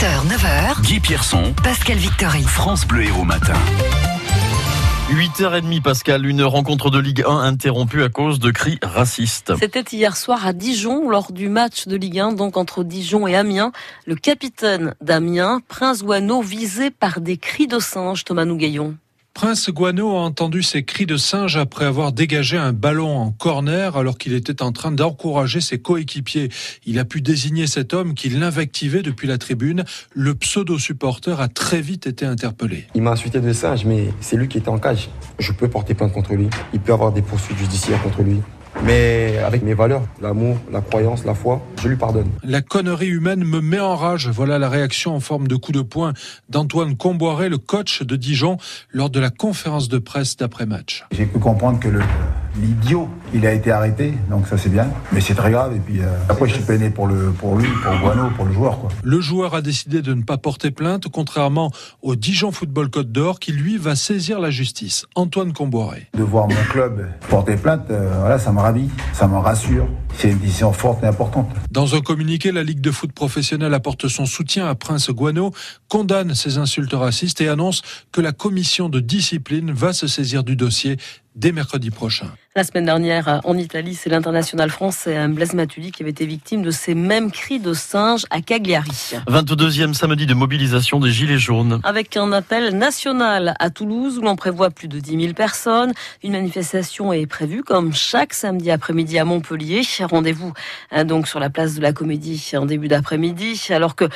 8h, 9h, Guy Pierson, Pascal Victory. France Bleu Héros Matin. 8h30 Pascal, une rencontre de Ligue 1 interrompue à cause de cris racistes. C'était hier soir à Dijon lors du match de Ligue 1 donc entre Dijon et Amiens. Le capitaine d'Amiens, Prince Guano, visé par des cris de singe, Thomas Nougaillon. Prince Guano a entendu ces cris de singe après avoir dégagé un ballon en corner alors qu'il était en train d'encourager ses coéquipiers. Il a pu désigner cet homme qui l'invectivait depuis la tribune. Le pseudo-supporter a très vite été interpellé. Il m'a insulté de singe, mais c'est lui qui était en cage. Je peux porter plainte contre lui. Il peut avoir des poursuites judiciaires contre lui. Mais avec mes valeurs, l'amour, la croyance, la foi, je lui pardonne. La connerie humaine me met en rage. Voilà la réaction en forme de coup de poing d'Antoine Comboiré, le coach de Dijon, lors de la conférence de presse d'après-match. J'ai pu comprendre que le l'idiot, il a été arrêté, donc ça c'est bien. Mais c'est très grave. Et puis euh, après, je suis peiné pour le pour lui, pour Guano, pour le joueur. Quoi. Le joueur a décidé de ne pas porter plainte, contrairement au Dijon Football Côte d'Or, qui lui va saisir la justice. Antoine Comboiré. De voir mon club porter plainte, euh, voilà, ça me ravit, ça me rassure. C'est une décision forte et importante. Dans un communiqué, la Ligue de foot professionnelle apporte son soutien à Prince Guano, condamne ces insultes racistes et annonce que la commission de discipline va se saisir du dossier dès mercredi prochain. La semaine dernière, en Italie, c'est l'international français Blaise Matuidi qui avait été victime de ces mêmes cris de singe à Cagliari. 22e samedi de mobilisation des Gilets jaunes. Avec un appel national à Toulouse où l'on prévoit plus de 10 000 personnes. Une manifestation est prévue comme chaque samedi après-midi à Montpellier. Rendez-vous hein, donc sur la place de la Comédie en début d'après-midi alors que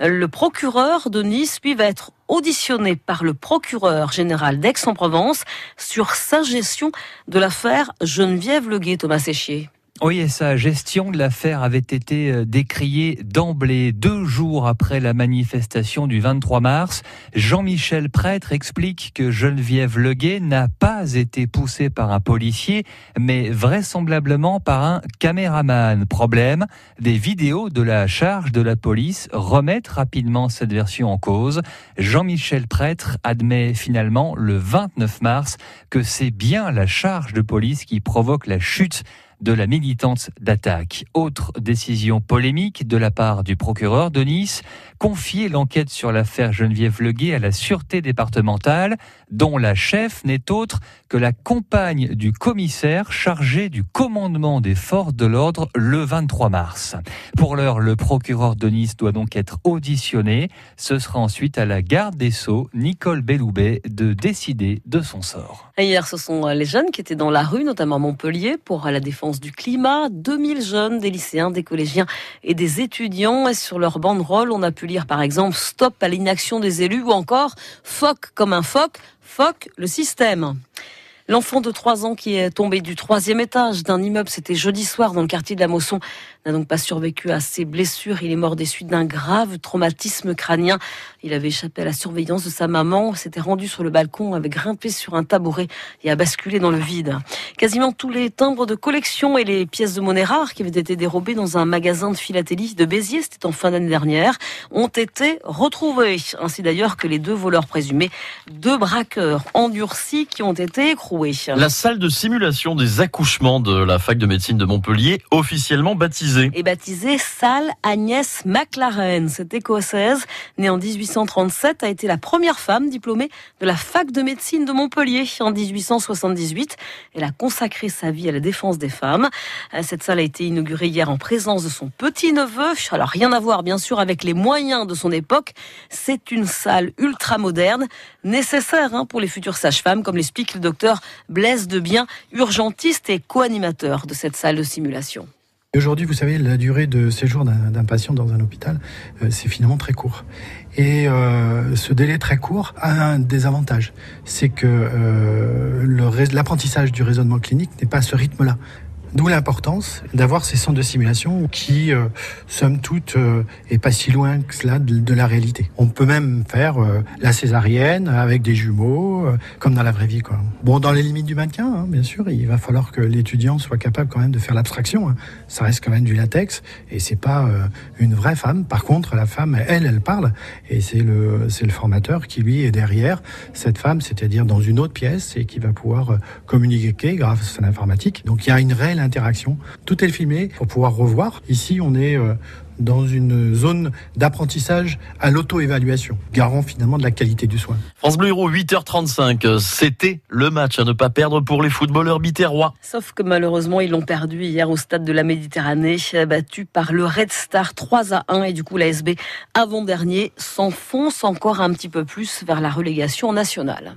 le procureur de Nice lui va être auditionné par le procureur général d'Aix-en-Provence sur sa gestion de l'affaire Geneviève Leguet, Thomas Séchier. Oui, et sa gestion de l'affaire avait été euh, décriée d'emblée deux jours après la manifestation du 23 mars. Jean-Michel Prêtre explique que Geneviève Leguet n'a pas été poussée par un policier, mais vraisemblablement par un caméraman. Problème, des vidéos de la charge de la police remettent rapidement cette version en cause. Jean-Michel Prêtre admet finalement le 29 mars que c'est bien la charge de police qui provoque la chute de la militante d'attaque. Autre décision polémique de la part du procureur de Nice, confier l'enquête sur l'affaire Geneviève Leguet à la sûreté départementale, dont la chef n'est autre que la compagne du commissaire chargé du commandement des forces de l'ordre le 23 mars. Pour l'heure, le procureur de Nice doit donc être auditionné. Ce sera ensuite à la garde des Sceaux, Nicole Belloubet, de décider de son sort. hier, ce sont les jeunes qui étaient dans la rue, notamment à Montpellier, pour la défense du climat. 2000 jeunes, des lycéens, des collégiens et des étudiants. Et sur leur banderole, on a pu lire par exemple Stop à l'inaction des élus ou encore Phoque comme un phoque, phoque le système. L'enfant de 3 ans qui est tombé du troisième étage d'un immeuble, c'était jeudi soir dans le quartier de la Mosson, n'a donc pas survécu à ses blessures. Il est mort des suites d'un grave traumatisme crânien. Il avait échappé à la surveillance de sa maman, s'était rendu sur le balcon, avait grimpé sur un tabouret et a basculé dans le vide. Quasiment tous les timbres de collection et les pièces de monnaie rares qui avaient été dérobées dans un magasin de philatélie de Béziers, c'était en fin d'année dernière, ont été retrouvés. Ainsi d'ailleurs que les deux voleurs présumés, deux braqueurs endurcis qui ont été écroués. La salle de simulation des accouchements de la fac de médecine de Montpellier, officiellement baptisée. Et baptisée salle Agnès McLaren. Cette écossaise, née en 1837, a été la première femme diplômée de la fac de médecine de Montpellier en 1878. Elle a consacré sa vie à la défense des femmes. Cette salle a été inaugurée hier en présence de son petit-neveu. Alors rien à voir bien sûr avec les moyens de son époque. C'est une salle ultra moderne, nécessaire hein, pour les futures sages-femmes, comme l'explique le docteur Blaise Debien, urgentiste et co-animateur de cette salle de simulation. Aujourd'hui, vous savez, la durée de séjour d'un patient dans un hôpital, euh, c'est finalement très court. Et euh, ce délai très court a un désavantage, c'est que euh, l'apprentissage du raisonnement clinique n'est pas à ce rythme-là. D'où l'importance d'avoir ces centres de simulation qui, euh, somme toute, euh, pas si loin que cela de, la réalité. On peut même faire euh, la césarienne avec des jumeaux, euh, comme dans la vraie vie. Quoi. Bon, dans les limites du mannequin, hein, bien sûr, il va falloir que l'étudiant soit capable quand même de faire l'abstraction. Hein. Ça reste quand même du latex et c'est pas une vraie femme. Par contre, la femme, elle, elle parle et c'est le, c'est le formateur qui lui est derrière cette femme, c'est-à-dire dans une autre pièce et qui va pouvoir communiquer grâce à l'informatique. Donc il y a une réelle interaction. Tout est filmé pour pouvoir revoir. Ici, on est dans une zone d'apprentissage à l'auto-évaluation, garant finalement de la qualité du soin. France Bleu Héros, 8h35, c'était le match à ne pas perdre pour les footballeurs biterrois. Sauf que malheureusement, ils l'ont perdu hier au stade de la Méditerranée, battu par le Red Star 3 à 1 et du coup l'ASB avant-dernier s'enfonce encore un petit peu plus vers la relégation nationale.